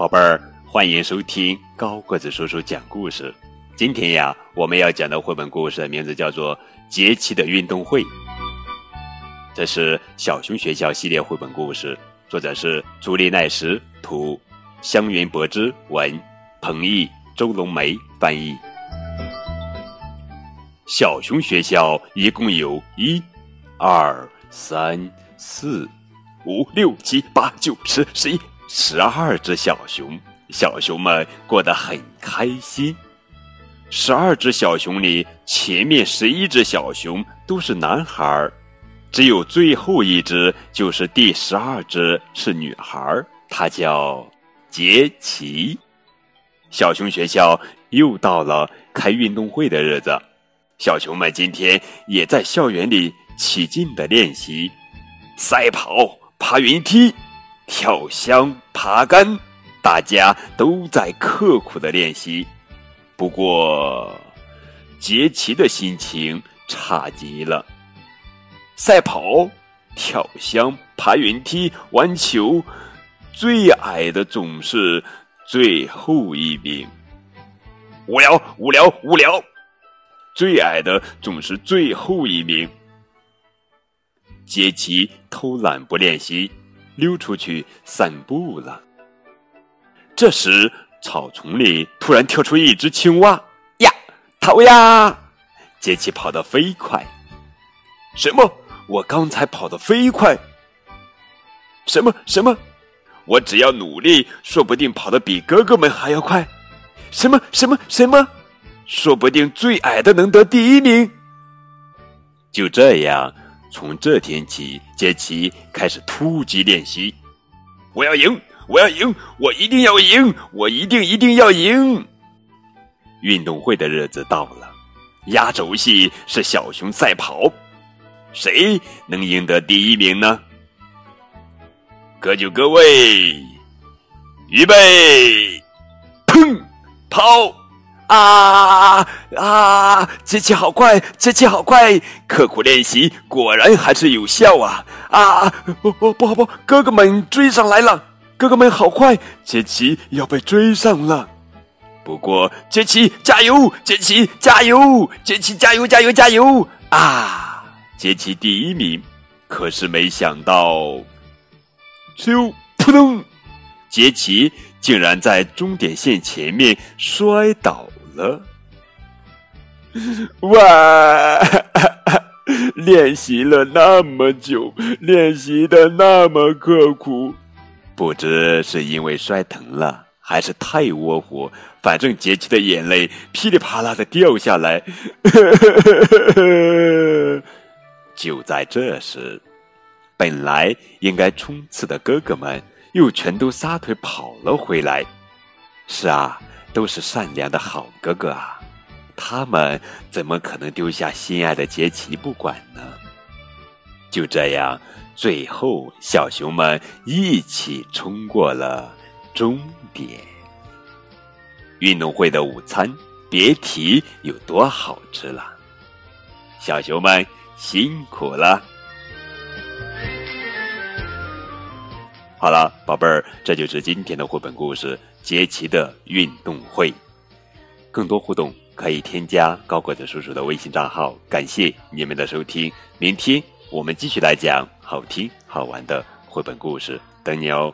宝贝儿，欢迎收听高个子叔叔讲故事。今天呀，我们要讲的绘本故事名字叫做《节气的运动会》，这是小熊学校系列绘本故事，作者是朱丽奈什，图香云博之文，彭毅、周龙梅翻译。小熊学校一共有一、二、三、四、五、六、七、八、九、十、十一。十二只小熊，小熊们过得很开心。十二只小熊里，前面十一只小熊都是男孩儿，只有最后一只，就是第十二只是女孩儿，她叫杰奇。小熊学校又到了开运动会的日子，小熊们今天也在校园里起劲的练习赛跑、爬云梯。跳箱、爬杆，大家都在刻苦的练习。不过，杰奇的心情差极了。赛跑、跳箱、爬云梯、玩球，最矮的总是最后一名。无聊，无聊，无聊！最矮的总是最后一名。杰奇偷懒不练习。溜出去散步了。这时，草丛里突然跳出一只青蛙，呀，逃呀！杰奇跑得飞快。什么？我刚才跑得飞快？什么什么？我只要努力，说不定跑得比哥哥们还要快。什么什么什么？说不定最矮的能得第一名。就这样。从这天起，杰奇开始突击练习。我要赢！我要赢！我一定要赢！我一定一定要赢！运动会的日子到了，压轴戏是小熊赛跑，谁能赢得第一名呢？各就各位，预备，砰，跑！啊啊！杰奇好快，杰奇好快！刻苦练习，果然还是有效啊！啊，不不不不，哥哥们追上来了！哥哥们好快，杰奇要被追上了。不过，杰奇加油！杰奇加油！杰奇加油！加油！加油！啊！杰奇第一名，可是没想到，咻，扑通！杰奇竟然在终点线前面摔倒。了，哇！练习了那么久，练习的那么刻苦，不知是因为摔疼了，还是太窝火，反正杰奇的眼泪噼里啪啦的掉下来。就在这时，本来应该冲刺的哥哥们又全都撒腿跑了回来。是啊。都是善良的好哥哥啊，他们怎么可能丢下心爱的杰奇不管呢？就这样，最后小熊们一起冲过了终点。运动会的午餐别提有多好吃了，小熊们辛苦了。好了，宝贝儿，这就是今天的绘本故事。杰奇的运动会，更多互动可以添加高个子叔叔的微信账号。感谢你们的收听，明天我们继续来讲好听好玩的绘本故事，等你哦。